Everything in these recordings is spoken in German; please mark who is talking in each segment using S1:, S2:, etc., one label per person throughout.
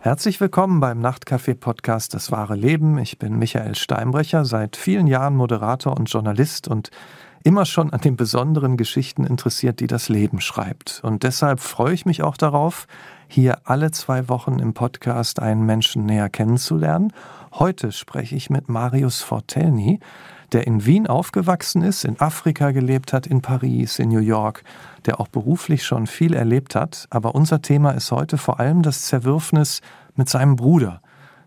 S1: Herzlich willkommen beim Nachtcafé-Podcast Das wahre Leben. Ich bin Michael Steinbrecher, seit vielen Jahren Moderator und Journalist und immer schon an den besonderen Geschichten interessiert, die das Leben schreibt. Und deshalb freue ich mich auch darauf, hier alle zwei Wochen im Podcast einen Menschen näher kennenzulernen. Heute spreche ich mit Marius Fortelny, der in Wien aufgewachsen ist, in Afrika gelebt hat, in Paris, in New York, der auch beruflich schon viel erlebt hat. Aber unser Thema ist heute vor allem das Zerwürfnis mit seinem Bruder,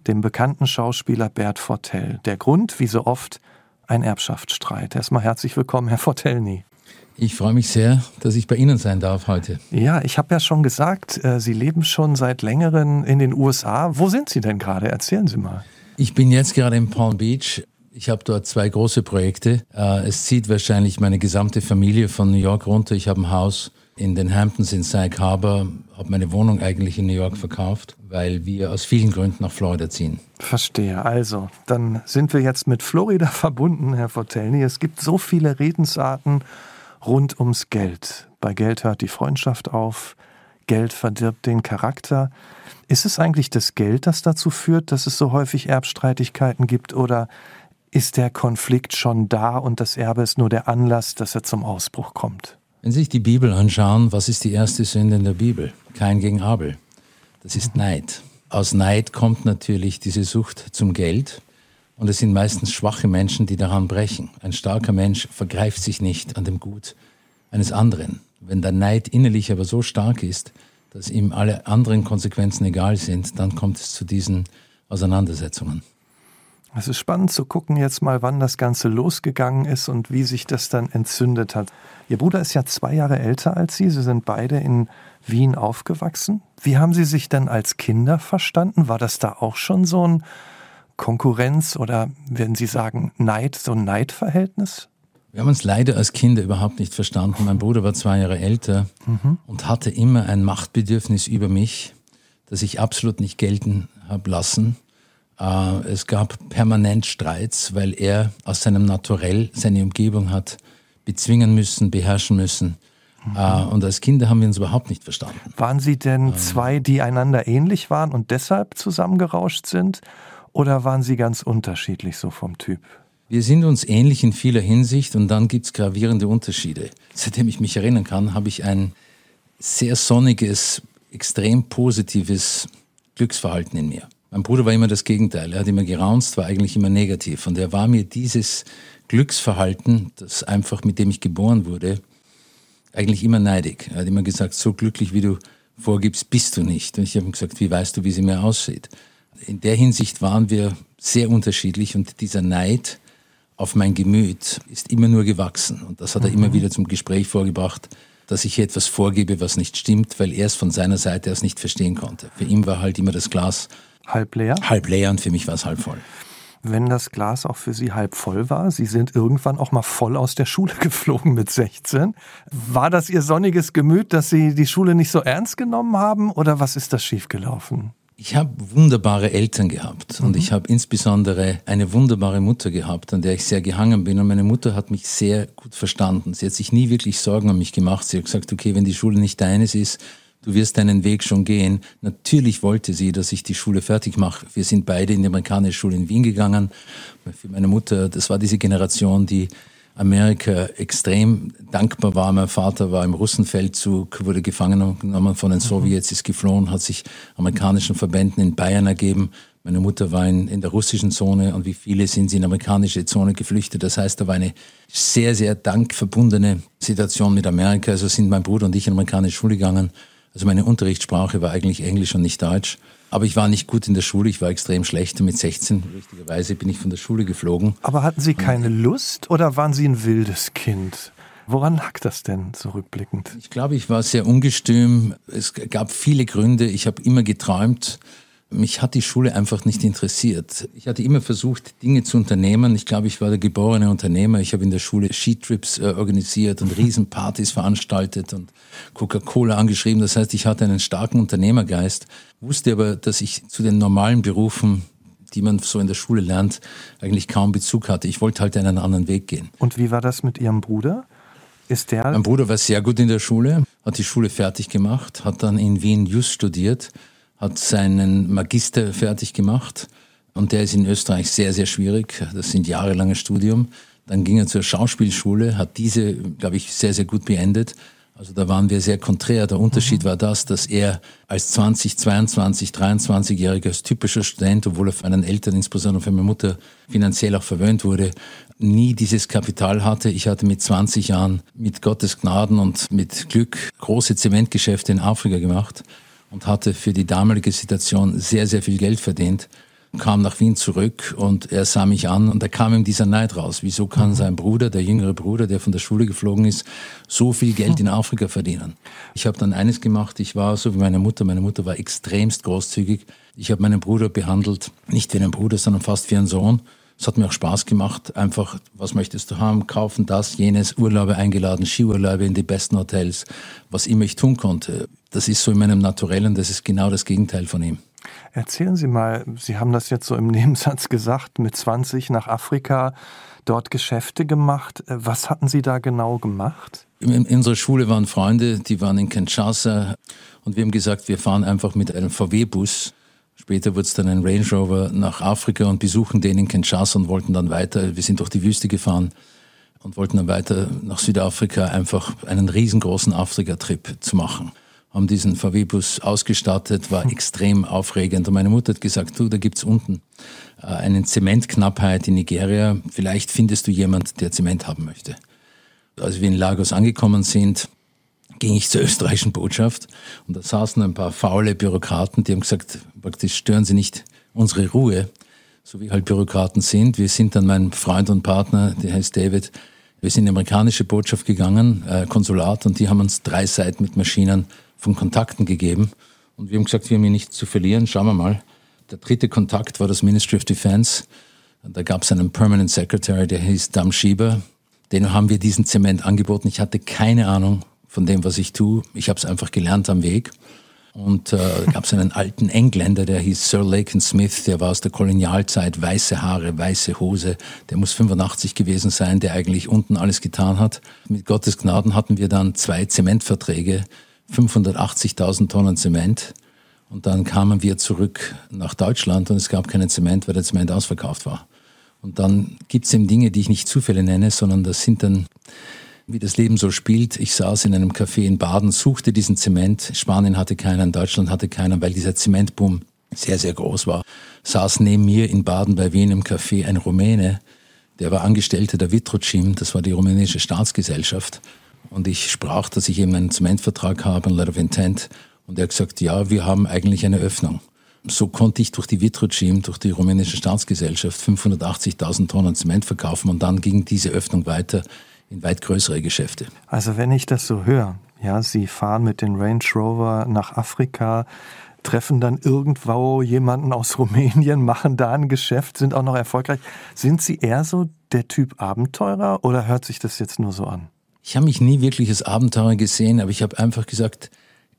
S1: dem bekannten Schauspieler Bert Fortel. Der Grund, wie so oft, ein Erbschaftsstreit. Erstmal herzlich willkommen, Herr Fortelny.
S2: Ich freue mich sehr, dass ich bei Ihnen sein darf heute.
S1: Ja, ich habe ja schon gesagt, äh, Sie leben schon seit längerem in den USA. Wo sind Sie denn gerade? Erzählen Sie mal.
S2: Ich bin jetzt gerade in Palm Beach. Ich habe dort zwei große Projekte. Äh, es zieht wahrscheinlich meine gesamte Familie von New York runter. Ich habe ein Haus in den Hamptons in Sag Harbor, habe meine Wohnung eigentlich in New York verkauft, weil wir aus vielen Gründen nach Florida ziehen.
S1: Verstehe. Also, dann sind wir jetzt mit Florida verbunden, Herr Fortelny. Es gibt so viele Redensarten rund ums Geld. Bei Geld hört die Freundschaft auf, Geld verdirbt den Charakter. Ist es eigentlich das Geld, das dazu führt, dass es so häufig Erbstreitigkeiten gibt oder ist der Konflikt schon da und das Erbe ist nur der Anlass, dass er zum Ausbruch kommt?
S2: Wenn Sie sich die Bibel anschauen, was ist die erste Sünde in der Bibel? Kein gegen Abel. Das ist Neid. Aus Neid kommt natürlich diese Sucht zum Geld. Und es sind meistens schwache Menschen, die daran brechen. Ein starker Mensch vergreift sich nicht an dem Gut eines anderen. Wenn der Neid innerlich aber so stark ist, dass ihm alle anderen Konsequenzen egal sind, dann kommt es zu diesen Auseinandersetzungen.
S1: Es ist spannend zu gucken jetzt mal, wann das Ganze losgegangen ist und wie sich das dann entzündet hat. Ihr Bruder ist ja zwei Jahre älter als Sie. Sie sind beide in Wien aufgewachsen. Wie haben Sie sich denn als Kinder verstanden? War das da auch schon so ein Konkurrenz oder wenn Sie sagen Neid, so ein Neidverhältnis?
S2: Wir haben uns leider als Kinder überhaupt nicht verstanden. Mein Bruder war zwei Jahre älter mhm. und hatte immer ein Machtbedürfnis über mich, das ich absolut nicht gelten habe lassen. Äh, es gab permanent Streits, weil er aus seinem Naturell seine Umgebung hat bezwingen müssen, beherrschen müssen. Mhm. Und als Kinder haben wir uns überhaupt nicht verstanden.
S1: Waren Sie denn ähm. zwei, die einander ähnlich waren und deshalb zusammengerauscht sind? Oder waren Sie ganz unterschiedlich so vom Typ?
S2: Wir sind uns ähnlich in vieler Hinsicht und dann gibt es gravierende Unterschiede. Seitdem ich mich erinnern kann, habe ich ein sehr sonniges, extrem positives Glücksverhalten in mir. Mein Bruder war immer das Gegenteil. Er hat immer geraunzt, war eigentlich immer negativ. Und er war mir dieses Glücksverhalten, das einfach mit dem ich geboren wurde, eigentlich immer neidig. Er hat immer gesagt, so glücklich wie du vorgibst, bist du nicht. Und ich habe ihm gesagt, wie weißt du, wie sie mir aussieht? in der Hinsicht waren wir sehr unterschiedlich und dieser Neid auf mein Gemüt ist immer nur gewachsen. Und das hat er mhm. immer wieder zum Gespräch vorgebracht, dass ich etwas vorgebe, was nicht stimmt, weil er es von seiner Seite aus nicht verstehen konnte. Für ihn war halt immer das Glas
S1: halb leer.
S2: Halb leer und für mich war es halb voll.
S1: Wenn das Glas auch für Sie halb voll war, Sie sind irgendwann auch mal voll aus der Schule geflogen mit 16. War das Ihr sonniges Gemüt, dass Sie die Schule nicht so ernst genommen haben oder was ist das schiefgelaufen?
S2: Ich habe wunderbare Eltern gehabt und mhm. ich habe insbesondere eine wunderbare Mutter gehabt, an der ich sehr gehangen bin. Und meine Mutter hat mich sehr gut verstanden. Sie hat sich nie wirklich Sorgen um mich gemacht. Sie hat gesagt, okay, wenn die Schule nicht deines ist, du wirst deinen Weg schon gehen. Natürlich wollte sie, dass ich die Schule fertig mache. Wir sind beide in die amerikanische Schule in Wien gegangen. Für meine Mutter, das war diese Generation, die Amerika extrem dankbar war. Mein Vater war im Russenfeldzug, wurde gefangen genommen von den mhm. Sowjets, ist geflohen, hat sich amerikanischen Verbänden in Bayern ergeben. Meine Mutter war in, in der russischen Zone und wie viele sind sie in die amerikanische Zone geflüchtet. Das heißt, da war eine sehr, sehr dankverbundene Situation mit Amerika. Also sind mein Bruder und ich in amerikanische Schule gegangen. Also meine Unterrichtssprache war eigentlich Englisch und nicht Deutsch. Aber ich war nicht gut in der Schule, ich war extrem schlecht. Und mit 16, richtigerweise, bin ich von der Schule geflogen.
S1: Aber hatten Sie keine Lust oder waren Sie ein wildes Kind? Woran lag das denn zurückblickend?
S2: Ich glaube, ich war sehr ungestüm. Es gab viele Gründe. Ich habe immer geträumt mich hat die Schule einfach nicht interessiert. Ich hatte immer versucht, Dinge zu unternehmen. Ich glaube, ich war der geborene Unternehmer. Ich habe in der Schule Skitrips äh, organisiert und Riesenpartys veranstaltet und Coca-Cola angeschrieben. Das heißt, ich hatte einen starken Unternehmergeist, wusste aber, dass ich zu den normalen Berufen die man so in der Schule lernt, eigentlich kaum Bezug hatte. Ich wollte halt einen anderen Weg gehen.
S1: Und wie war das mit Ihrem Bruder? Ist der?
S2: Mein Bruder war sehr gut in der Schule, hat die Schule fertig gemacht, hat dann in Wien Just studiert hat seinen Magister fertig gemacht und der ist in Österreich sehr, sehr schwierig. Das sind jahrelange Studium. Dann ging er zur Schauspielschule, hat diese, glaube ich, sehr, sehr gut beendet. Also da waren wir sehr konträr. Der Unterschied mhm. war das, dass er als 20, 22, 23-Jähriger, als typischer Student, obwohl er von seinen Eltern, insbesondere von meiner Mutter, finanziell auch verwöhnt wurde, nie dieses Kapital hatte. Ich hatte mit 20 Jahren mit Gottes Gnaden und mit Glück große Zementgeschäfte in Afrika gemacht und hatte für die damalige Situation sehr, sehr viel Geld verdient kam nach Wien zurück und er sah mich an und da kam ihm dieser Neid raus. Wieso kann mhm. sein Bruder, der jüngere Bruder, der von der Schule geflogen ist, so viel Geld in Afrika verdienen? Ich habe dann eines gemacht, ich war so wie meine Mutter, meine Mutter war extremst großzügig. Ich habe meinen Bruder behandelt, nicht wie einen Bruder, sondern fast wie einen Sohn. Es hat mir auch Spaß gemacht, einfach, was möchtest du haben, kaufen, das, jenes, Urlaube eingeladen, Skiurlaube in die besten Hotels, was immer ich tun konnte. Das ist so in meinem Naturellen, das ist genau das Gegenteil von ihm.
S1: Erzählen Sie mal, Sie haben das jetzt so im Nebensatz gesagt, mit 20 nach Afrika, dort Geschäfte gemacht. Was hatten Sie da genau gemacht?
S2: In unserer Schule waren Freunde, die waren in Kinshasa und wir haben gesagt, wir fahren einfach mit einem VW-Bus. Später wurde es dann ein Range Rover nach Afrika und besuchen den in Kinshasa und wollten dann weiter. Wir sind durch die Wüste gefahren und wollten dann weiter nach Südafrika einfach einen riesengroßen Afrika-Trip zu machen haben diesen VW-Bus ausgestattet, war extrem aufregend. Und meine Mutter hat gesagt, du, da gibt's unten äh, eine Zementknappheit in Nigeria. Vielleicht findest du jemand, der Zement haben möchte. Als wir in Lagos angekommen sind, ging ich zur österreichischen Botschaft und da saßen ein paar faule Bürokraten, die haben gesagt, praktisch stören Sie nicht unsere Ruhe, so wie halt Bürokraten sind. Wir sind dann mein Freund und Partner, der heißt David, wir sind in die amerikanische Botschaft gegangen, äh, Konsulat, und die haben uns drei Seiten mit Maschinen von Kontakten gegeben. Und wir haben gesagt, wir haben hier nichts zu verlieren, schauen wir mal. Der dritte Kontakt war das Ministry of Defense. Da gab es einen Permanent Secretary, der hieß Dam Schieber. Den haben wir diesen Zement angeboten. Ich hatte keine Ahnung von dem, was ich tue. Ich habe es einfach gelernt am Weg. Und äh, gab es einen alten Engländer, der hieß Sir Laken Smith, der war aus der Kolonialzeit, weiße Haare, weiße Hose, der muss 85 gewesen sein, der eigentlich unten alles getan hat. Mit Gottes Gnaden hatten wir dann zwei Zementverträge 580.000 Tonnen Zement. Und dann kamen wir zurück nach Deutschland und es gab keinen Zement, weil der Zement ausverkauft war. Und dann gibt es eben Dinge, die ich nicht Zufälle nenne, sondern das sind dann, wie das Leben so spielt. Ich saß in einem Café in Baden, suchte diesen Zement. Spanien hatte keinen, Deutschland hatte keinen, weil dieser Zementboom sehr, sehr groß war. Saß neben mir in Baden bei Wien im Café ein Rumäne, der war Angestellter der Vitrocim, das war die rumänische Staatsgesellschaft. Und ich sprach, dass ich eben einen Zementvertrag habe, ein Letter of Intent. Und er hat gesagt, ja, wir haben eigentlich eine Öffnung. So konnte ich durch die Vitrogym, durch die rumänische Staatsgesellschaft 580.000 Tonnen Zement verkaufen und dann ging diese Öffnung weiter in weit größere Geschäfte.
S1: Also wenn ich das so höre, ja, Sie fahren mit dem Range Rover nach Afrika, treffen dann irgendwo jemanden aus Rumänien, machen da ein Geschäft, sind auch noch erfolgreich. Sind Sie eher so der Typ Abenteurer oder hört sich das jetzt nur so an?
S2: Ich habe mich nie wirklich als Abenteurer gesehen, aber ich habe einfach gesagt,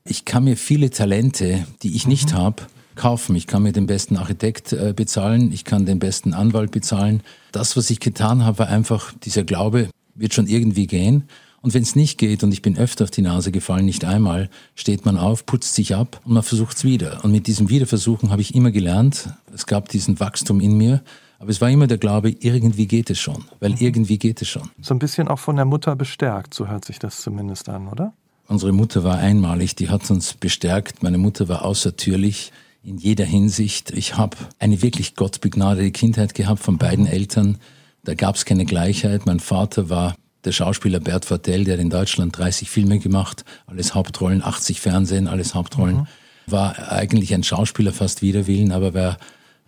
S2: ich kann mir viele Talente, die ich nicht mhm. habe, kaufen. Ich kann mir den besten Architekt äh, bezahlen, ich kann den besten Anwalt bezahlen. Das, was ich getan habe, war einfach dieser Glaube, wird schon irgendwie gehen. Und wenn es nicht geht, und ich bin öfter auf die Nase gefallen, nicht einmal, steht man auf, putzt sich ab und man versucht es wieder. Und mit diesem Wiederversuchen habe ich immer gelernt, es gab diesen Wachstum in mir aber es war immer der Glaube, irgendwie geht es schon, weil irgendwie geht es schon.
S1: So ein bisschen auch von der Mutter bestärkt, so hört sich das zumindest an, oder?
S2: Unsere Mutter war einmalig, die hat uns bestärkt. Meine Mutter war außertürlich in jeder Hinsicht. Ich habe eine wirklich gottbegnadete Kindheit gehabt von beiden Eltern. Da gab es keine Gleichheit. Mein Vater war der Schauspieler Bert Vartel, der hat in Deutschland 30 Filme gemacht, alles Hauptrollen, 80 Fernsehen, alles Hauptrollen. Mhm. War eigentlich ein Schauspieler fast wider Willen, aber war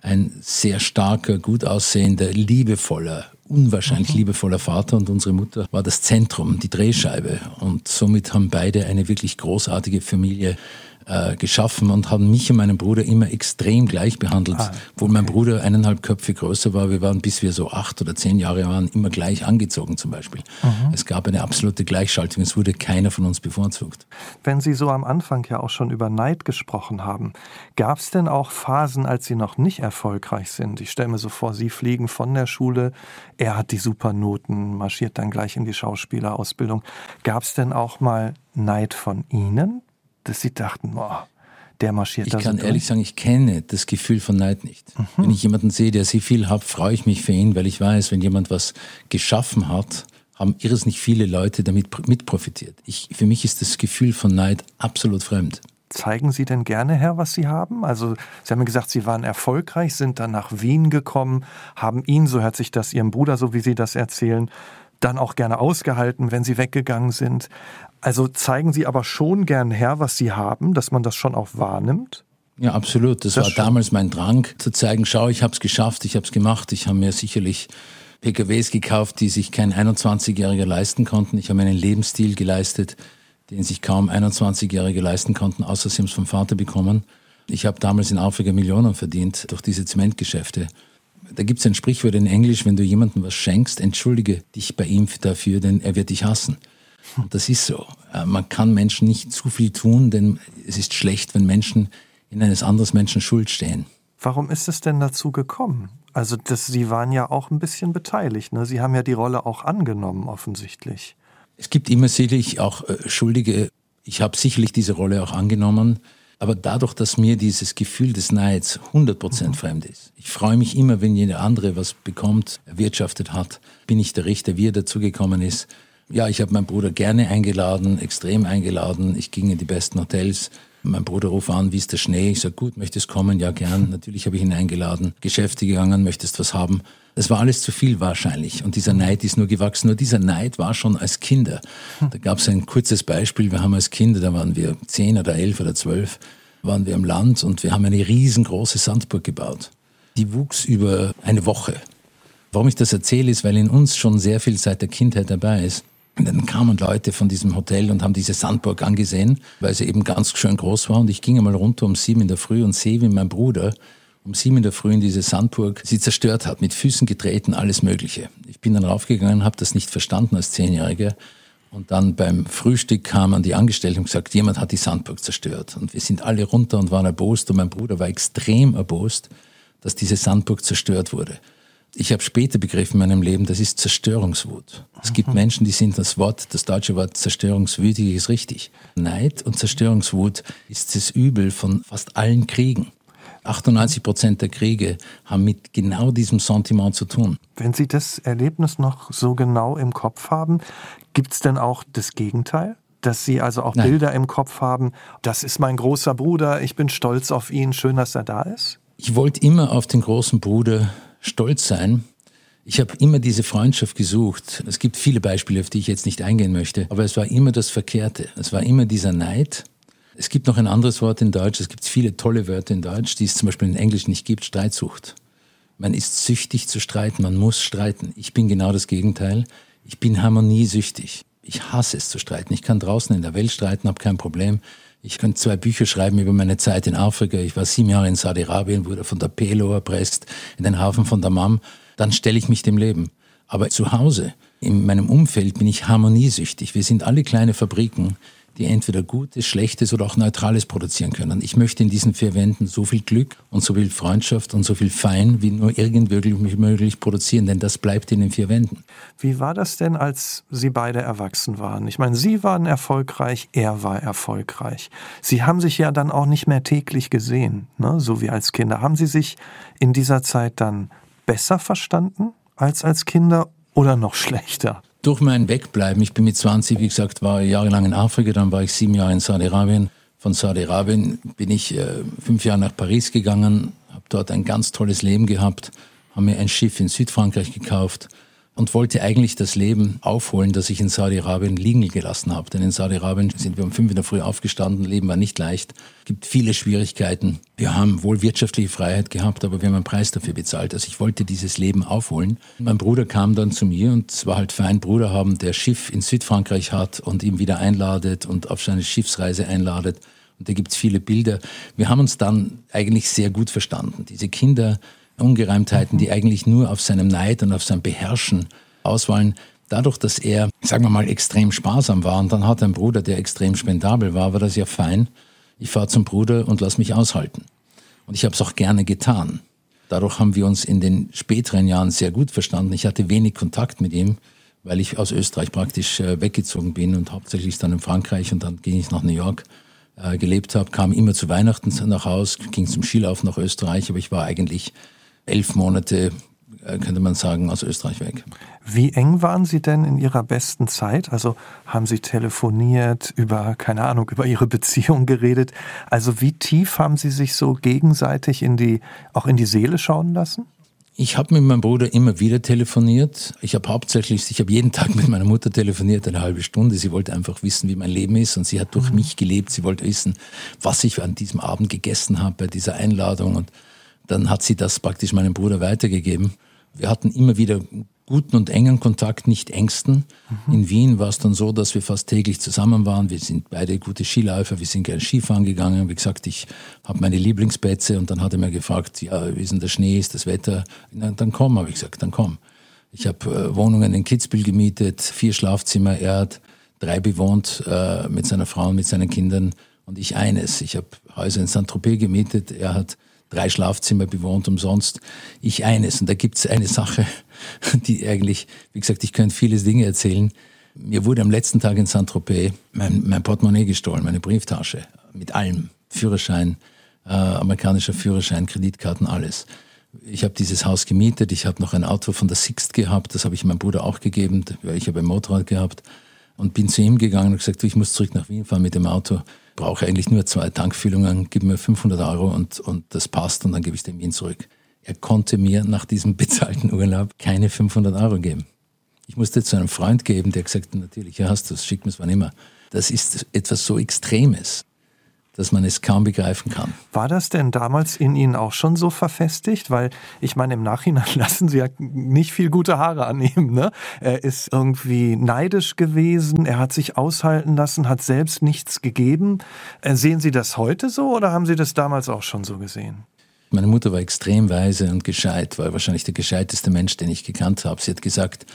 S2: ein sehr starker, gut aussehender, liebevoller, unwahrscheinlich mhm. liebevoller Vater und unsere Mutter war das Zentrum, die Drehscheibe. Und somit haben beide eine wirklich großartige Familie äh, geschaffen und haben mich und meinen Bruder immer extrem gleich behandelt. Ah, okay. Obwohl mein Bruder eineinhalb Köpfe größer war, wir waren, bis wir so acht oder zehn Jahre waren, immer gleich angezogen zum Beispiel. Mhm. Es gab eine absolute Gleichschaltung, es wurde keiner von uns bevorzugt.
S1: Wenn Sie so am Anfang ja auch schon über Neid gesprochen haben, gab es denn auch Phasen, als Sie noch nicht erfolgreich sind? Ich stelle mir so vor, Sie fliegen von der Schule, er hat die Supernoten, marschiert dann gleich in die Schauspielerausbildung. Gab es denn auch mal Neid von Ihnen? Dass sie dachten, oh, der marschiert
S2: ich
S1: da
S2: Ich kann ehrlich sagen, ich kenne das Gefühl von Neid nicht. Mhm. Wenn ich jemanden sehe, der sehr viel hat, freue ich mich für ihn, weil ich weiß, wenn jemand was geschaffen hat, haben irres nicht viele Leute damit mitprofitiert. Ich, für mich ist das Gefühl von Neid absolut fremd.
S1: Zeigen Sie denn gerne her, was Sie haben? Also Sie haben gesagt, Sie waren erfolgreich, sind dann nach Wien gekommen, haben ihn, so hört sich das Ihrem Bruder, so wie Sie das erzählen, dann auch gerne ausgehalten, wenn Sie weggegangen sind. Also zeigen Sie aber schon gern her, was Sie haben, dass man das schon auch wahrnimmt?
S2: Ja, absolut. Das, das war schon. damals mein Drang, zu zeigen, schau, ich habe es geschafft, ich habe es gemacht. Ich habe mir sicherlich PKWs gekauft, die sich kein 21-Jähriger leisten konnten. Ich habe einen Lebensstil geleistet, den sich kaum 21-Jährige leisten konnten, außer sie haben es vom Vater bekommen. Ich habe damals in Afrika Millionen verdient durch diese Zementgeschäfte. Da gibt es ein Sprichwort in Englisch, wenn du jemandem was schenkst, entschuldige dich bei ihm dafür, denn er wird dich hassen. Und das ist so. Äh, man kann Menschen nicht zu viel tun, denn es ist schlecht, wenn Menschen in eines anderen Menschen Schuld stehen.
S1: Warum ist es denn dazu gekommen? Also das, Sie waren ja auch ein bisschen beteiligt. Ne? Sie haben ja die Rolle auch angenommen, offensichtlich.
S2: Es gibt immer sicherlich auch äh, Schuldige. Ich habe sicherlich diese Rolle auch angenommen. Aber dadurch, dass mir dieses Gefühl des Neids 100% mhm. fremd ist, ich freue mich immer, wenn jeder andere was bekommt, erwirtschaftet hat, bin ich der Richter, wie er dazugekommen ist. Ja, ich habe meinen Bruder gerne eingeladen, extrem eingeladen. Ich ging in die besten Hotels. Mein Bruder ruft an, wie ist der Schnee? Ich sage, gut, möchtest kommen? Ja, gern. Natürlich habe ich ihn eingeladen. Geschäfte gegangen, möchtest was haben? Es war alles zu viel wahrscheinlich. Und dieser Neid ist nur gewachsen. Nur dieser Neid war schon als Kinder. Da gab es ein kurzes Beispiel. Wir haben als Kinder, da waren wir zehn oder elf oder zwölf, waren wir im Land und wir haben eine riesengroße Sandburg gebaut. Die wuchs über eine Woche. Warum ich das erzähle, ist, weil in uns schon sehr viel seit der Kindheit dabei ist. Und dann kamen Leute von diesem Hotel und haben diese Sandburg angesehen, weil sie eben ganz schön groß war. Und ich ging einmal runter um sieben in der Früh und sehe, wie mein Bruder um sieben in der Früh in diese Sandburg sie zerstört hat, mit Füßen getreten, alles Mögliche. Ich bin dann raufgegangen, habe das nicht verstanden als Zehnjähriger. Und dann beim Frühstück kamen die Angestellten und gesagt, jemand hat die Sandburg zerstört. Und wir sind alle runter und waren erbost. Und mein Bruder war extrem erbost, dass diese Sandburg zerstört wurde ich habe später begriffen in meinem Leben, das ist Zerstörungswut. Es gibt mhm. Menschen, die sind das Wort, das deutsche Wort zerstörungswütig ist richtig. Neid und Zerstörungswut ist das Übel von fast allen Kriegen. 98 Prozent der Kriege haben mit genau diesem Sentiment zu tun.
S1: Wenn Sie das Erlebnis noch so genau im Kopf haben, gibt es denn auch das Gegenteil? Dass Sie also auch Nein. Bilder im Kopf haben, das ist mein großer Bruder, ich bin stolz auf ihn, schön, dass er da ist?
S2: Ich wollte immer auf den großen Bruder stolz sein. Ich habe immer diese Freundschaft gesucht. Es gibt viele Beispiele, auf die ich jetzt nicht eingehen möchte, aber es war immer das Verkehrte. Es war immer dieser Neid. Es gibt noch ein anderes Wort in Deutsch, es gibt viele tolle Wörter in Deutsch, die es zum Beispiel in Englisch nicht gibt, Streitsucht. Man ist süchtig zu streiten, man muss streiten. Ich bin genau das Gegenteil. Ich bin harmoniesüchtig. Ich hasse es zu streiten. Ich kann draußen in der Welt streiten, habe kein Problem. Ich könnte zwei Bücher schreiben über meine Zeit in Afrika. Ich war sieben Jahre in Saudi-Arabien, wurde von der Pelo erpresst, in den Hafen von Dammam. Dann stelle ich mich dem Leben. Aber zu Hause, in meinem Umfeld, bin ich harmoniesüchtig. Wir sind alle kleine Fabriken, die entweder Gutes, Schlechtes oder auch Neutrales produzieren können. Ich möchte in diesen vier Wänden so viel Glück und so viel Freundschaft und so viel Fein wie nur irgend möglich produzieren, denn das bleibt in den vier Wänden.
S1: Wie war das denn, als Sie beide erwachsen waren? Ich meine, Sie waren erfolgreich, er war erfolgreich. Sie haben sich ja dann auch nicht mehr täglich gesehen, ne? so wie als Kinder. Haben Sie sich in dieser Zeit dann besser verstanden als als Kinder oder noch schlechter?
S2: Durch mein Wegbleiben, ich bin mit 20, wie gesagt, war jahrelang in Afrika, dann war ich sieben Jahre in Saudi-Arabien. Von Saudi-Arabien bin ich äh, fünf Jahre nach Paris gegangen, habe dort ein ganz tolles Leben gehabt, habe mir ein Schiff in Südfrankreich gekauft und wollte eigentlich das Leben aufholen, das ich in Saudi-Arabien liegen gelassen habe. Denn in Saudi-Arabien sind wir um fünf in der Früh aufgestanden, Leben war nicht leicht, gibt viele Schwierigkeiten. Wir haben wohl wirtschaftliche Freiheit gehabt, aber wir haben einen Preis dafür bezahlt. Also ich wollte dieses Leben aufholen. Mein Bruder kam dann zu mir und es war halt fein, Bruder haben, der Schiff in Südfrankreich hat und ihn wieder einladet und auf seine Schiffsreise einladet. Und da gibt's viele Bilder. Wir haben uns dann eigentlich sehr gut verstanden. Diese Kinder Ungereimtheiten, die eigentlich nur auf seinem Neid und auf seinem Beherrschen auswahlen. Dadurch, dass er, sagen wir mal, extrem sparsam war und dann hat einen Bruder, der extrem spendabel war, war das ja fein. Ich fahre zum Bruder und lass mich aushalten. Und ich habe es auch gerne getan. Dadurch haben wir uns in den späteren Jahren sehr gut verstanden. Ich hatte wenig Kontakt mit ihm, weil ich aus Österreich praktisch äh, weggezogen bin und hauptsächlich dann in Frankreich und dann ging ich nach New York äh, gelebt habe, kam immer zu Weihnachten nach Haus, ging zum Skilauf nach Österreich, aber ich war eigentlich elf Monate, äh, könnte man sagen, aus Österreich weg.
S1: Wie eng waren Sie denn in Ihrer besten Zeit? Also haben Sie telefoniert, über, keine Ahnung, über Ihre Beziehung geredet? Also wie tief haben Sie sich so gegenseitig in die, auch in die Seele schauen lassen?
S2: Ich habe mit meinem Bruder immer wieder telefoniert. Ich habe hauptsächlich, ich habe jeden Tag mit meiner Mutter telefoniert, eine halbe Stunde. Sie wollte einfach wissen, wie mein Leben ist und sie hat durch mhm. mich gelebt. Sie wollte wissen, was ich an diesem Abend gegessen habe bei dieser Einladung und dann hat sie das praktisch meinem Bruder weitergegeben. Wir hatten immer wieder guten und engen Kontakt, nicht engsten. Mhm. In Wien war es dann so, dass wir fast täglich zusammen waren. Wir sind beide gute Skiläufer, wir sind gerne Skifahren gegangen. Wie gesagt, ich habe meine Lieblingsplätze und dann hat er mir gefragt, ja, wie ist denn der Schnee, ist das Wetter? Na, dann komm, habe ich gesagt, dann komm. Ich habe äh, Wohnungen in Kitzbühel gemietet, vier Schlafzimmer, er hat drei bewohnt äh, mit seiner Frau und mit seinen Kindern und ich eines. Ich habe Häuser in Saint-Tropez gemietet, er hat drei Schlafzimmer bewohnt umsonst, ich eines. Und da gibt es eine Sache, die eigentlich, wie gesagt, ich könnte viele Dinge erzählen. Mir wurde am letzten Tag in Saint-Tropez mein, mein Portemonnaie gestohlen, meine Brieftasche, mit allem, Führerschein, äh, amerikanischer Führerschein, Kreditkarten, alles. Ich habe dieses Haus gemietet, ich habe noch ein Auto von der Sixt gehabt, das habe ich meinem Bruder auch gegeben, ich habe ein Motorrad gehabt und bin zu ihm gegangen und gesagt, ich muss zurück nach Wien fahren mit dem Auto brauche eigentlich nur zwei Tankfüllungen, gib mir 500 Euro und, und das passt und dann gebe ich dem Wien zurück. Er konnte mir nach diesem bezahlten Urlaub keine 500 Euro geben. Ich musste zu einem Freund geben, der gesagt hat, natürlich, hier hast du es, schick mir es wann immer. Das ist etwas so Extremes dass man es kaum begreifen kann.
S1: War das denn damals in Ihnen auch schon so verfestigt? Weil ich meine, im Nachhinein lassen Sie ja nicht viel gute Haare an ihm. Ne? Er ist irgendwie neidisch gewesen, er hat sich aushalten lassen, hat selbst nichts gegeben. Äh, sehen Sie das heute so oder haben Sie das damals auch schon so gesehen?
S2: Meine Mutter war extrem weise und gescheit, war wahrscheinlich der gescheiteste Mensch, den ich gekannt habe. Sie hat gesagt,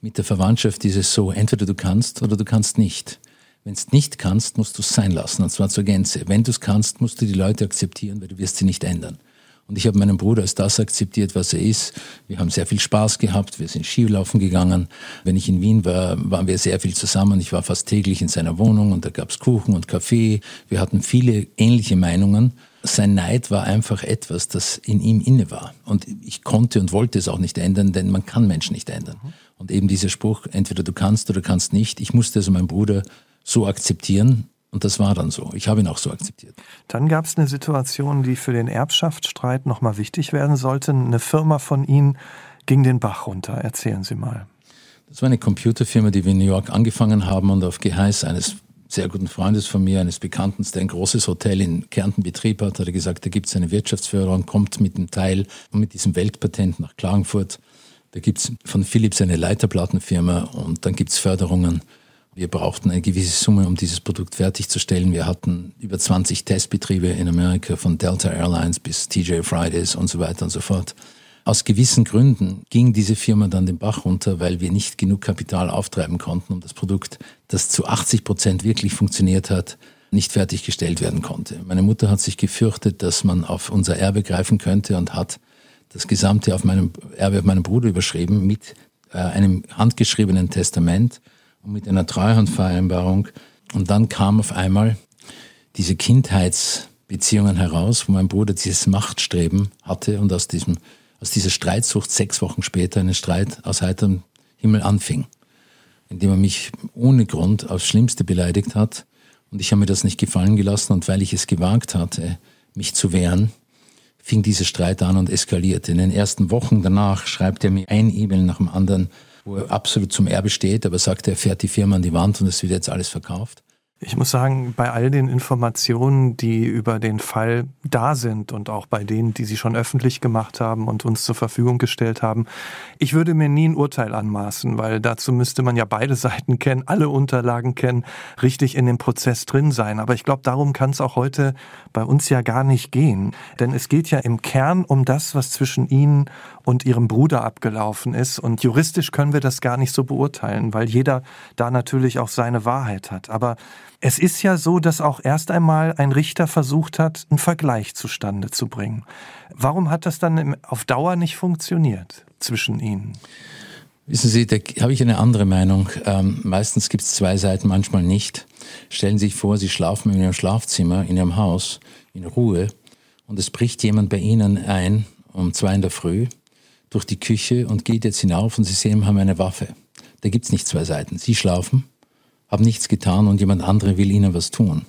S2: mit der Verwandtschaft ist es so, entweder du kannst oder du kannst nicht. Wenn du es nicht kannst, musst du es sein lassen, und zwar zur Gänze. Wenn du es kannst, musst du die Leute akzeptieren, weil du wirst sie nicht ändern. Und ich habe meinen Bruder als das akzeptiert, was er ist. Wir haben sehr viel Spaß gehabt. Wir sind Skilaufen gegangen. Wenn ich in Wien war, waren wir sehr viel zusammen. Ich war fast täglich in seiner Wohnung und da gab's Kuchen und Kaffee. Wir hatten viele ähnliche Meinungen. Sein Neid war einfach etwas, das in ihm inne war. Und ich konnte und wollte es auch nicht ändern, denn man kann Menschen nicht ändern. Und eben dieser Spruch, entweder du kannst oder kannst nicht. Ich musste also meinen Bruder so akzeptieren. Und das war dann so. Ich habe ihn auch so akzeptiert.
S1: Dann gab es eine Situation, die für den Erbschaftsstreit nochmal wichtig werden sollte. Eine Firma von Ihnen ging den Bach runter. Erzählen Sie mal.
S2: Das war eine Computerfirma, die wir in New York angefangen haben und auf Geheiß eines sehr guten Freundes von mir, eines Bekannten, der ein großes Hotel in Kärnten Betrieb hat, hat er gesagt, da gibt es eine Wirtschaftsförderung, kommt mit dem Teil und mit diesem Weltpatent nach Klagenfurt. Da gibt es von Philips eine Leiterplattenfirma und dann gibt es Förderungen wir brauchten eine gewisse Summe, um dieses Produkt fertigzustellen. Wir hatten über 20 Testbetriebe in Amerika, von Delta Airlines bis TJ Fridays und so weiter und so fort. Aus gewissen Gründen ging diese Firma dann den Bach runter, weil wir nicht genug Kapital auftreiben konnten, um das Produkt, das zu 80 Prozent wirklich funktioniert hat, nicht fertiggestellt werden konnte. Meine Mutter hat sich gefürchtet, dass man auf unser Erbe greifen könnte und hat das gesamte auf meinem Erbe auf meinen Bruder überschrieben mit äh, einem handgeschriebenen Testament mit einer Treuhandvereinbarung. Und dann kam auf einmal diese Kindheitsbeziehungen heraus, wo mein Bruder dieses Machtstreben hatte und aus diesem, aus dieser Streitsucht sechs Wochen später einen Streit aus heiterem Himmel anfing, indem er mich ohne Grund aufs Schlimmste beleidigt hat. Und ich habe mir das nicht gefallen gelassen und weil ich es gewagt hatte, mich zu wehren, fing dieser Streit an und eskalierte. In den ersten Wochen danach schreibt er mir ein E-Mail nach dem anderen, wo er absolut zum Erbe steht, aber sagt, er fährt die Firma an die Wand und es wird jetzt alles verkauft.
S1: Ich muss sagen, bei all den Informationen, die über den Fall da sind und auch bei denen, die Sie schon öffentlich gemacht haben und uns zur Verfügung gestellt haben, ich würde mir nie ein Urteil anmaßen, weil dazu müsste man ja beide Seiten kennen, alle Unterlagen kennen, richtig in dem Prozess drin sein. Aber ich glaube, darum kann es auch heute bei uns ja gar nicht gehen. Denn es geht ja im Kern um das, was zwischen Ihnen und Ihrem Bruder abgelaufen ist. Und juristisch können wir das gar nicht so beurteilen, weil jeder da natürlich auch seine Wahrheit hat. Aber es ist ja so, dass auch erst einmal ein Richter versucht hat, einen Vergleich zustande zu bringen. Warum hat das dann auf Dauer nicht funktioniert zwischen Ihnen?
S2: Wissen Sie, da habe ich eine andere Meinung. Ähm, meistens gibt es zwei Seiten, manchmal nicht. Stellen Sie sich vor, Sie schlafen in Ihrem Schlafzimmer, in Ihrem Haus, in Ruhe, und es bricht jemand bei Ihnen ein um zwei in der Früh durch die Küche und geht jetzt hinauf und Sie sehen, haben eine Waffe. Da gibt es nicht zwei Seiten. Sie schlafen, haben nichts getan und jemand andere will Ihnen was tun.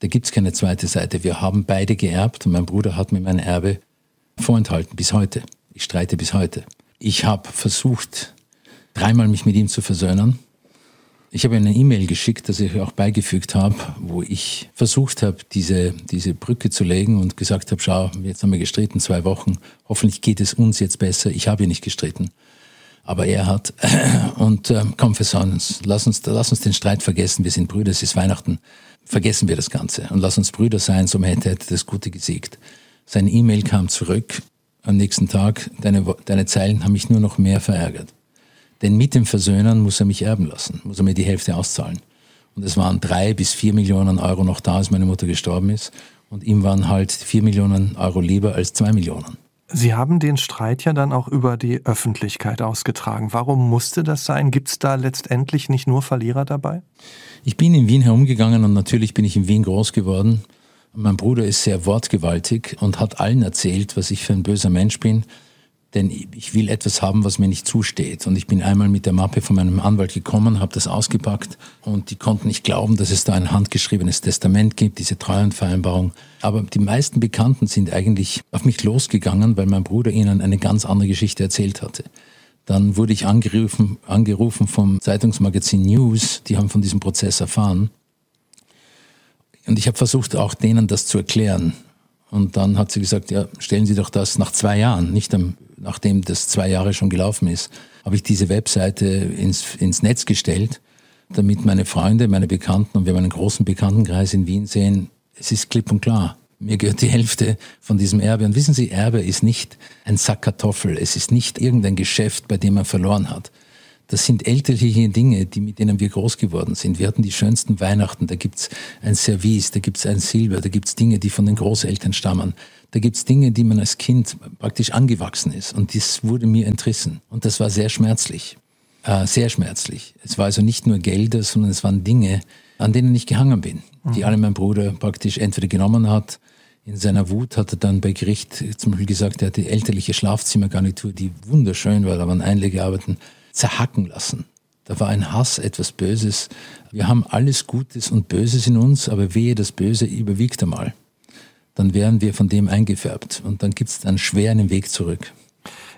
S2: Da gibt es keine zweite Seite. Wir haben beide geerbt und mein Bruder hat mir mein Erbe vorenthalten bis heute. Ich streite bis heute. Ich habe versucht, dreimal mich mit ihm zu versöhnen. Ich habe eine E-Mail geschickt, das ich auch beigefügt habe, wo ich versucht habe, diese, diese Brücke zu legen und gesagt habe, schau, jetzt haben wir gestritten, zwei Wochen, hoffentlich geht es uns jetzt besser. Ich habe nicht gestritten, aber er hat. Und äh, komm, versauen uns, lass uns, lass uns den Streit vergessen, wir sind Brüder, es ist Weihnachten, vergessen wir das Ganze und lass uns Brüder sein, so hätte, hätte das Gute gesiegt. Sein E-Mail kam zurück am nächsten Tag, deine, deine Zeilen haben mich nur noch mehr verärgert. Denn mit dem Versöhnen muss er mich erben lassen, muss er mir die Hälfte auszahlen. Und es waren drei bis vier Millionen Euro noch da, als meine Mutter gestorben ist. Und ihm waren halt vier Millionen Euro lieber als zwei Millionen.
S1: Sie haben den Streit ja dann auch über die Öffentlichkeit ausgetragen. Warum musste das sein? Gibt es da letztendlich nicht nur Verlierer dabei?
S2: Ich bin in Wien herumgegangen und natürlich bin ich in Wien groß geworden. Mein Bruder ist sehr wortgewaltig und hat allen erzählt, was ich für ein böser Mensch bin denn ich will etwas haben, was mir nicht zusteht. Und ich bin einmal mit der Mappe von meinem Anwalt gekommen, habe das ausgepackt und die konnten nicht glauben, dass es da ein handgeschriebenes Testament gibt, diese Treuhandvereinbarung. Aber die meisten Bekannten sind eigentlich auf mich losgegangen, weil mein Bruder ihnen eine ganz andere Geschichte erzählt hatte. Dann wurde ich angerufen, angerufen vom Zeitungsmagazin News, die haben von diesem Prozess erfahren. Und ich habe versucht, auch denen das zu erklären. Und dann hat sie gesagt, ja, stellen Sie doch das nach zwei Jahren, nicht am nachdem das zwei Jahre schon gelaufen ist, habe ich diese Webseite ins, ins Netz gestellt, damit meine Freunde, meine Bekannten und wir haben einen großen Bekanntenkreis in Wien sehen, es ist klipp und klar. Mir gehört die Hälfte von diesem Erbe. Und wissen Sie, Erbe ist nicht ein Sack Kartoffel. Es ist nicht irgendein Geschäft, bei dem man verloren hat. Das sind elterliche Dinge, die, mit denen wir groß geworden sind. Wir hatten die schönsten Weihnachten. Da gibt's ein Service, da gibt's ein Silber, da gibt's Dinge, die von den Großeltern stammen. Da gibt's Dinge, die man als Kind praktisch angewachsen ist. Und das wurde mir entrissen. Und das war sehr schmerzlich. Äh, sehr schmerzlich. Es war also nicht nur Gelder, sondern es waren Dinge, an denen ich gehangen bin, die mhm. alle mein Bruder praktisch entweder genommen hat, in seiner Wut hat er dann bei Gericht zum Beispiel gesagt, er hat die elterliche Schlafzimmergarnitur, die wunderschön war, da waren Einlegearbeiten, zerhacken lassen. Da war ein Hass, etwas Böses. Wir haben alles Gutes und Böses in uns, aber wehe, das Böse überwiegt einmal dann wären wir von dem eingefärbt. Und dann gibt es einen Weg zurück.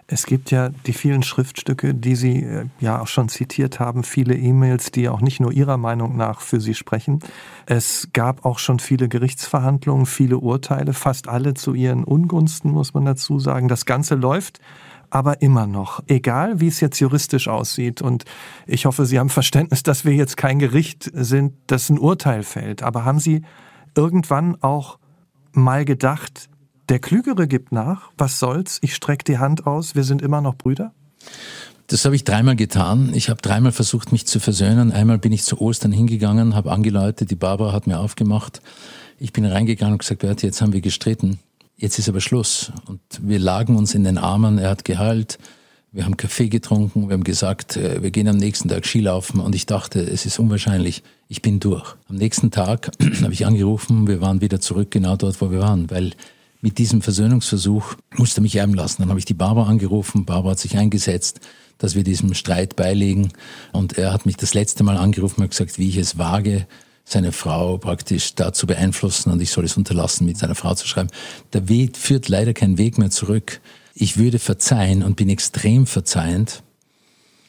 S1: Es gibt ja die vielen Schriftstücke, die Sie äh, ja auch schon zitiert haben, viele E-Mails, die auch nicht nur Ihrer Meinung nach für Sie sprechen. Es gab auch schon viele Gerichtsverhandlungen, viele Urteile, fast alle zu Ihren Ungunsten, muss man dazu sagen. Das Ganze läuft aber immer noch, egal wie es jetzt juristisch aussieht. Und ich hoffe, Sie haben Verständnis, dass wir jetzt kein Gericht sind, das ein Urteil fällt. Aber haben Sie irgendwann auch mal gedacht, der Klügere gibt nach, was soll's, ich strecke die Hand aus, wir sind immer noch Brüder?
S2: Das habe ich dreimal getan. Ich habe dreimal versucht, mich zu versöhnen. Einmal bin ich zu Ostern hingegangen, habe angeläutet, die Barbara hat mir aufgemacht. Ich bin reingegangen und gesagt, Berti, jetzt haben wir gestritten. Jetzt ist aber Schluss. Und wir lagen uns in den Armen, er hat geheilt. Wir haben Kaffee getrunken, wir haben gesagt, äh, wir gehen am nächsten Tag Skilaufen und ich dachte, es ist unwahrscheinlich, ich bin durch. Am nächsten Tag habe ich angerufen, wir waren wieder zurück genau dort, wo wir waren, weil mit diesem Versöhnungsversuch musste mich erben lassen. Dann habe ich die Barbara angerufen, Barbara hat sich eingesetzt, dass wir diesem Streit beilegen und er hat mich das letzte Mal angerufen und gesagt, wie ich es wage, seine Frau praktisch dazu beeinflussen und ich soll es unterlassen, mit seiner Frau zu schreiben. Der Weg führt leider keinen Weg mehr zurück ich würde verzeihen und bin extrem verzeihend,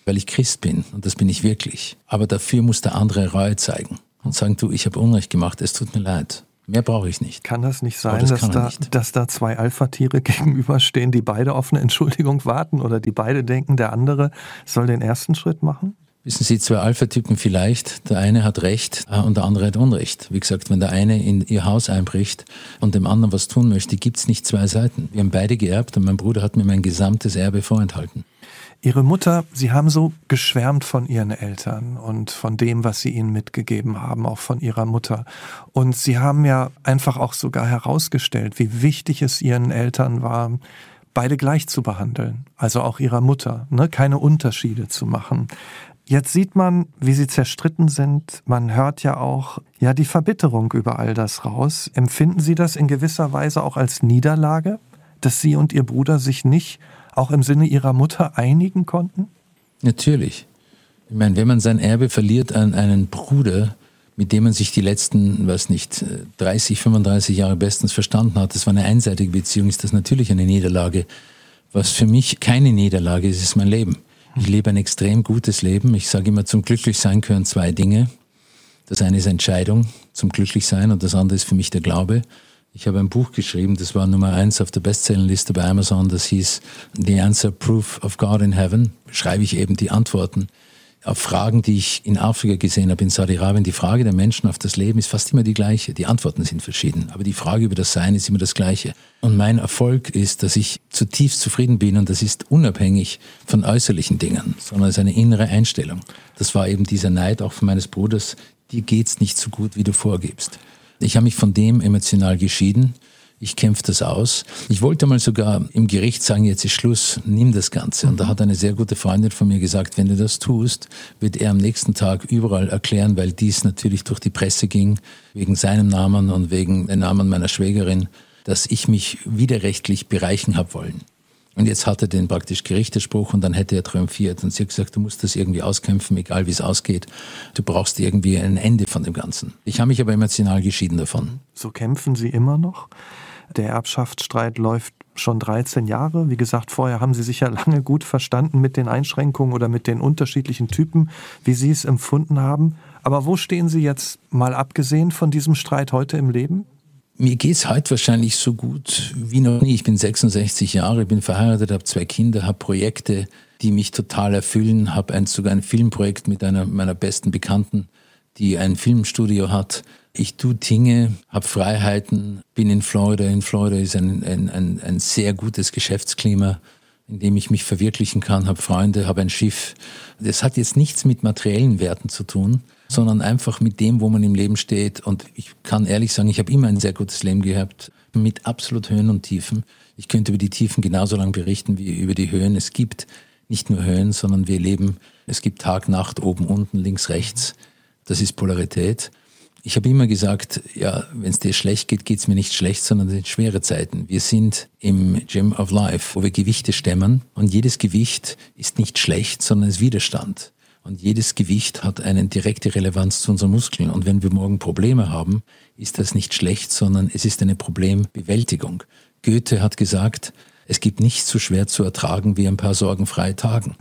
S2: weil ich Christ bin und das bin ich wirklich. Aber dafür muss der andere Reue zeigen und sagen, du, ich habe Unrecht gemacht, es tut mir leid. Mehr brauche ich nicht.
S1: Kann das nicht sein, das dass, da, nicht. dass da zwei Alpha-Tiere gegenüberstehen, die beide auf eine Entschuldigung warten oder die beide denken, der andere soll den ersten Schritt machen?
S2: Wissen Sie, zwei Alpha-Typen vielleicht. Der eine hat Recht äh, und der andere hat Unrecht. Wie gesagt, wenn der eine in ihr Haus einbricht und dem anderen was tun möchte, gibt's nicht zwei Seiten. Wir haben beide geerbt und mein Bruder hat mir mein gesamtes Erbe vorenthalten.
S1: Ihre Mutter, Sie haben so geschwärmt von Ihren Eltern und von dem, was Sie ihnen mitgegeben haben, auch von Ihrer Mutter. Und Sie haben ja einfach auch sogar herausgestellt, wie wichtig es Ihren Eltern war, beide gleich zu behandeln, also auch ihrer Mutter, ne? keine Unterschiede zu machen. Jetzt sieht man, wie sie zerstritten sind. Man hört ja auch, ja, die Verbitterung über all das raus. Empfinden Sie das in gewisser Weise auch als Niederlage, dass Sie und Ihr Bruder sich nicht auch im Sinne Ihrer Mutter einigen konnten?
S2: Natürlich. Ich meine, wenn man sein Erbe verliert an einen Bruder, mit dem man sich die letzten, was nicht, 30, 35 Jahre bestens verstanden hat, das war eine einseitige Beziehung, ist das natürlich eine Niederlage. Was für mich keine Niederlage ist, ist mein Leben. Ich lebe ein extrem gutes Leben. Ich sage immer, zum Glücklichsein gehören zwei Dinge. Das eine ist Entscheidung zum Glücklichsein und das andere ist für mich der Glaube. Ich habe ein Buch geschrieben, das war Nummer eins auf der Bestsellerliste bei Amazon, das hieß The Answer Proof of God in Heaven. Schreibe ich eben die Antworten Fragen, die ich in Afrika gesehen habe, in Saudi-Arabien, die Frage der Menschen auf das Leben ist fast immer die gleiche. Die Antworten sind verschieden, aber die Frage über das Sein ist immer das gleiche. Und mein Erfolg ist, dass ich zutiefst zufrieden bin und das ist unabhängig von äußerlichen Dingen, sondern es ist eine innere Einstellung. Das war eben dieser Neid auch von meines Bruders, dir geht's nicht so gut, wie du vorgibst. Ich habe mich von dem emotional geschieden ich kämpfe das aus. Ich wollte mal sogar im Gericht sagen, jetzt ist Schluss, nimm das Ganze. Und da hat eine sehr gute Freundin von mir gesagt, wenn du das tust, wird er am nächsten Tag überall erklären, weil dies natürlich durch die Presse ging, wegen seinem Namen und wegen dem Namen meiner Schwägerin, dass ich mich widerrechtlich bereichen habe wollen. Und jetzt hat er den praktisch Gerichtsspruch und dann hätte er triumphiert. Und sie hat gesagt, du musst das irgendwie auskämpfen, egal wie es ausgeht. Du brauchst irgendwie ein Ende von dem Ganzen. Ich habe mich aber emotional geschieden davon.
S1: So kämpfen Sie immer noch? Der Erbschaftsstreit läuft schon 13 Jahre. Wie gesagt, vorher haben Sie sich ja lange gut verstanden mit den Einschränkungen oder mit den unterschiedlichen Typen, wie Sie es empfunden haben. Aber wo stehen Sie jetzt mal abgesehen von diesem Streit heute im Leben?
S2: Mir geht's heute wahrscheinlich so gut wie noch nie. Ich bin 66 Jahre, bin verheiratet, habe zwei Kinder, habe Projekte, die mich total erfüllen, habe sogar ein Filmprojekt mit einer meiner besten Bekannten, die ein Filmstudio hat. Ich tue Dinge, habe Freiheiten, bin in Florida. In Florida ist ein, ein, ein, ein sehr gutes Geschäftsklima, in dem ich mich verwirklichen kann, habe Freunde, habe ein Schiff. Das hat jetzt nichts mit materiellen Werten zu tun, sondern einfach mit dem, wo man im Leben steht. Und ich kann ehrlich sagen, ich habe immer ein sehr gutes Leben gehabt, mit absolut Höhen und Tiefen. Ich könnte über die Tiefen genauso lang berichten wie über die Höhen. Es gibt nicht nur Höhen, sondern wir leben, es gibt Tag, Nacht, oben, unten, links, rechts. Das ist Polarität. Ich habe immer gesagt, ja, wenn es dir schlecht geht, geht es mir nicht schlecht, sondern es sind schwere Zeiten. Wir sind im Gym of Life, wo wir Gewichte stemmen und jedes Gewicht ist nicht schlecht, sondern ist Widerstand. Und jedes Gewicht hat eine direkte Relevanz zu unseren Muskeln. Und wenn wir morgen Probleme haben, ist das nicht schlecht, sondern es ist eine Problembewältigung. Goethe hat gesagt, es gibt nichts so schwer zu ertragen wie ein paar sorgenfreie Tagen.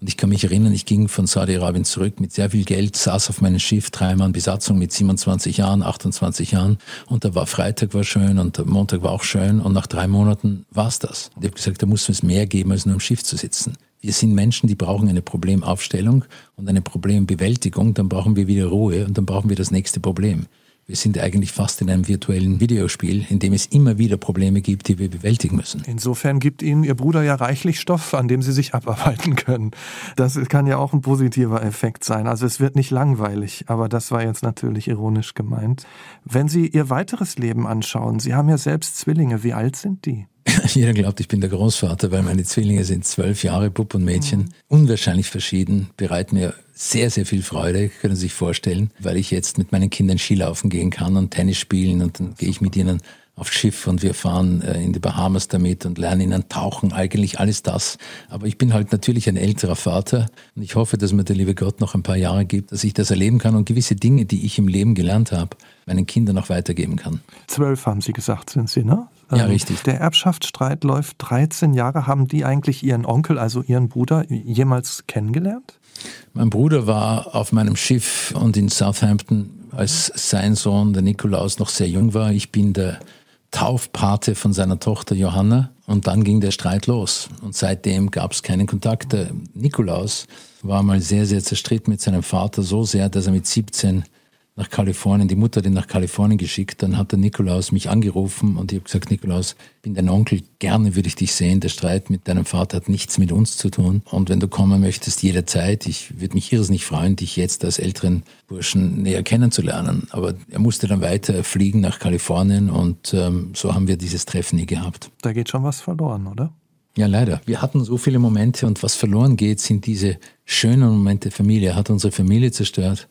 S2: Und ich kann mich erinnern, ich ging von Saudi-Arabien zurück mit sehr viel Geld, saß auf meinem Schiff, drei Mann Besatzung mit 27 Jahren, 28 Jahren. Und da war Freitag war schön und Montag war auch schön. Und nach drei Monaten war's das. Und ich habe gesagt, da muss es mehr geben, als nur am Schiff zu sitzen. Wir sind Menschen, die brauchen eine Problemaufstellung und eine Problembewältigung. Dann brauchen wir wieder Ruhe und dann brauchen wir das nächste Problem. Wir sind eigentlich fast in einem virtuellen Videospiel, in dem es immer wieder Probleme gibt, die wir bewältigen müssen.
S1: Insofern gibt Ihnen Ihr Bruder ja reichlich Stoff, an dem Sie sich abarbeiten können. Das kann ja auch ein positiver Effekt sein. Also es wird nicht langweilig, aber das war jetzt natürlich ironisch gemeint. Wenn Sie Ihr weiteres Leben anschauen, Sie haben ja selbst Zwillinge. Wie alt sind die?
S2: Jeder glaubt, ich bin der Großvater, weil meine Zwillinge sind zwölf Jahre, Bub und Mädchen. Mhm. Unwahrscheinlich verschieden, bereiten mir sehr, sehr viel Freude, können Sie sich vorstellen, weil ich jetzt mit meinen Kindern Skilaufen gehen kann und Tennis spielen und dann gehe ich mit ihnen aufs Schiff und wir fahren äh, in die Bahamas damit und lernen ihnen tauchen, eigentlich alles das. Aber ich bin halt natürlich ein älterer Vater und ich hoffe, dass mir der liebe Gott noch ein paar Jahre gibt, dass ich das erleben kann und gewisse Dinge, die ich im Leben gelernt habe, meinen Kindern noch weitergeben kann.
S1: Zwölf haben Sie gesagt, sind Sie, ne?
S2: Ja, ähm, richtig.
S1: Der Erbschaftsstreit läuft 13 Jahre. Haben die eigentlich Ihren Onkel, also Ihren Bruder, jemals kennengelernt?
S2: Mein Bruder war auf meinem Schiff und in Southampton, als sein Sohn, der Nikolaus, noch sehr jung war. Ich bin der Taufpate von seiner Tochter Johanna und dann ging der Streit los. Und seitdem gab es keinen Kontakt. Nikolaus war mal sehr, sehr zerstritten mit seinem Vater, so sehr, dass er mit 17 nach Kalifornien, die Mutter hat ihn nach Kalifornien geschickt, dann hat der Nikolaus mich angerufen und ich habe gesagt, Nikolaus, ich bin dein Onkel, gerne würde ich dich sehen, der Streit mit deinem Vater hat nichts mit uns zu tun und wenn du kommen möchtest, jederzeit, ich würde mich irrsinnig freuen, dich jetzt als älteren Burschen näher kennenzulernen. Aber er musste dann weiter fliegen nach Kalifornien und ähm, so haben wir dieses Treffen nie gehabt.
S1: Da geht schon was verloren, oder?
S2: Ja, leider. Wir hatten so viele Momente und was verloren geht, sind diese schönen Momente Familie. Er hat unsere Familie zerstört.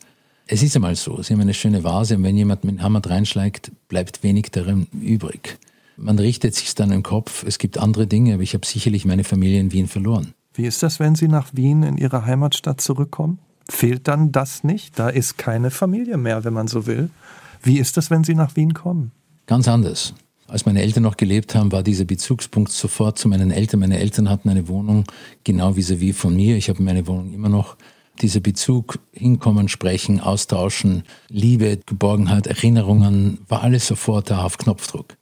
S2: Es ist einmal so, sie haben eine schöne Vase und wenn jemand mit dem Hammer reinschlägt, bleibt wenig darin übrig. Man richtet sich dann im Kopf, es gibt andere Dinge, aber ich habe sicherlich meine Familie in Wien verloren.
S1: Wie ist das, wenn Sie nach Wien in Ihre Heimatstadt zurückkommen? Fehlt dann das nicht? Da ist keine Familie mehr, wenn man so will. Wie ist das, wenn Sie nach Wien kommen?
S2: Ganz anders. Als meine Eltern noch gelebt haben, war dieser Bezugspunkt sofort zu meinen Eltern. Meine Eltern hatten eine Wohnung genau vis-à-vis -vis von mir. Ich habe meine Wohnung immer noch. Dieser Bezug, hinkommen, sprechen, austauschen, Liebe, Geborgenheit, Erinnerungen, war alles sofort da auf Knopfdruck.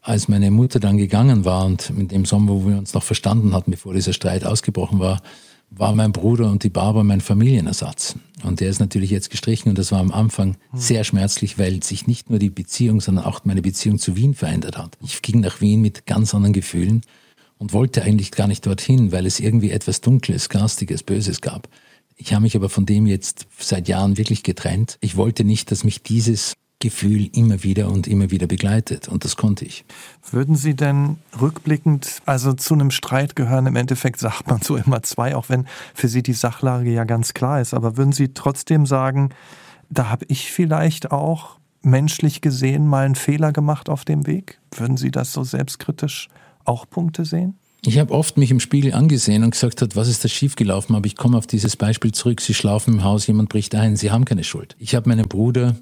S2: Als meine Mutter dann gegangen war und in dem Sommer, wo wir uns noch verstanden hatten, bevor dieser Streit ausgebrochen war, war mein Bruder und die Barbara mein Familienersatz. Und der ist natürlich jetzt gestrichen und das war am Anfang sehr schmerzlich, weil sich nicht nur die Beziehung, sondern auch meine Beziehung zu Wien verändert hat. Ich ging nach Wien mit ganz anderen Gefühlen und wollte eigentlich gar nicht dorthin, weil es irgendwie etwas Dunkles, Garstiges, Böses gab. Ich habe mich aber von dem jetzt seit Jahren wirklich getrennt. Ich wollte nicht, dass mich dieses Gefühl immer wieder und immer wieder begleitet. Und das konnte ich.
S1: Würden Sie denn rückblickend, also zu einem Streit gehören, im Endeffekt sagt man so immer zwei, auch wenn für Sie die Sachlage ja ganz klar ist, aber würden Sie trotzdem sagen, da habe ich vielleicht auch menschlich gesehen mal einen Fehler gemacht auf dem Weg? Würden Sie das so selbstkritisch auch Punkte sehen?
S2: Ich habe oft mich im Spiegel angesehen und gesagt hat, was ist da schiefgelaufen? Aber ich komme auf dieses Beispiel zurück. Sie schlafen im Haus, jemand bricht ein, Sie haben keine Schuld. Ich habe meinen Bruder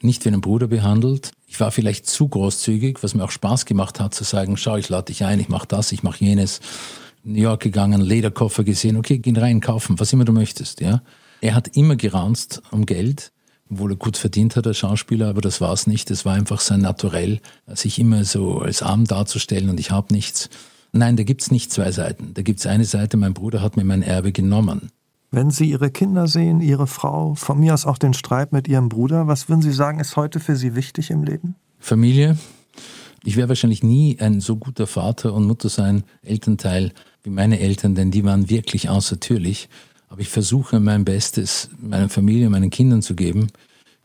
S2: nicht wie einen Bruder behandelt. Ich war vielleicht zu großzügig, was mir auch Spaß gemacht hat, zu sagen, schau, ich lade dich ein, ich mache das, ich mache jenes. New York gegangen, Lederkoffer gesehen, okay, geh rein, kaufen, was immer du möchtest, ja. Er hat immer geranzt um Geld, obwohl er gut verdient hat als Schauspieler, aber das war es nicht. Es war einfach sein Naturell, sich immer so als arm darzustellen und ich habe nichts. Nein, da gibt's nicht zwei Seiten. Da gibt's eine Seite, mein Bruder hat mir mein Erbe genommen.
S1: Wenn Sie Ihre Kinder sehen, Ihre Frau, von mir aus auch den Streit mit Ihrem Bruder, was würden Sie sagen, ist heute für Sie wichtig im Leben?
S2: Familie. Ich werde wahrscheinlich nie ein so guter Vater und Mutter sein, Elternteil wie meine Eltern, denn die waren wirklich außertürlich. Aber ich versuche mein Bestes meiner Familie, meinen Kindern zu geben.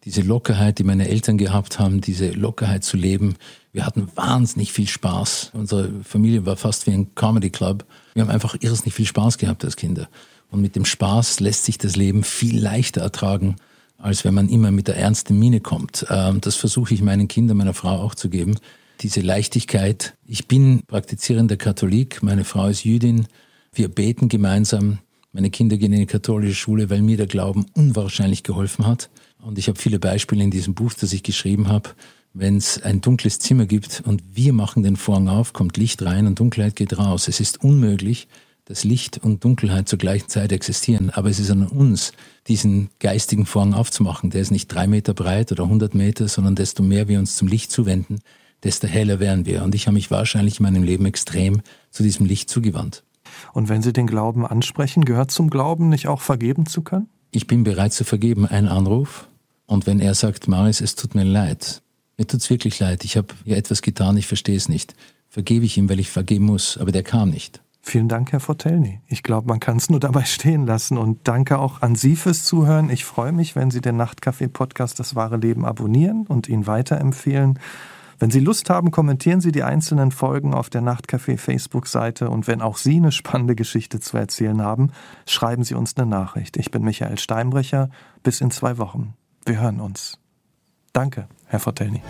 S2: Diese Lockerheit, die meine Eltern gehabt haben, diese Lockerheit zu leben. Wir hatten wahnsinnig viel Spaß. Unsere Familie war fast wie ein Comedy Club. Wir haben einfach irrsinnig viel Spaß gehabt als Kinder. Und mit dem Spaß lässt sich das Leben viel leichter ertragen, als wenn man immer mit der ernsten Miene kommt. Ähm, das versuche ich meinen Kindern, meiner Frau auch zu geben. Diese Leichtigkeit. Ich bin praktizierender Katholik, meine Frau ist Jüdin. Wir beten gemeinsam. Meine Kinder gehen in die katholische Schule, weil mir der Glauben unwahrscheinlich geholfen hat. Und ich habe viele Beispiele in diesem Buch, das ich geschrieben habe. Wenn es ein dunkles Zimmer gibt und wir machen den Vorhang auf, kommt Licht rein und Dunkelheit geht raus. Es ist unmöglich, dass Licht und Dunkelheit zur gleichen Zeit existieren. Aber es ist an uns, diesen geistigen Vorhang aufzumachen. Der ist nicht drei Meter breit oder 100 Meter, sondern desto mehr wir uns zum Licht zuwenden, desto heller werden wir. Und ich habe mich wahrscheinlich in meinem Leben extrem zu diesem Licht zugewandt.
S1: Und wenn Sie den Glauben ansprechen, gehört zum Glauben nicht auch vergeben zu können?
S2: Ich bin bereit zu vergeben, ein Anruf. Und wenn er sagt, Maris, es tut mir leid, mir tut's wirklich leid, ich habe hier etwas getan, ich verstehe es nicht, vergebe ich ihm, weil ich vergeben muss, aber der kam nicht.
S1: Vielen Dank, Herr Fortelny. Ich glaube, man kann es nur dabei stehen lassen. Und danke auch an Sie fürs Zuhören. Ich freue mich, wenn Sie den Nachtcafé-Podcast Das wahre Leben abonnieren und ihn weiterempfehlen. Wenn Sie Lust haben, kommentieren Sie die einzelnen Folgen auf der Nachtcafé Facebook-Seite. Und wenn auch Sie eine spannende Geschichte zu erzählen haben, schreiben Sie uns eine Nachricht. Ich bin Michael Steinbrecher. Bis in zwei Wochen. Wir hören uns. Danke, Herr Fortelny.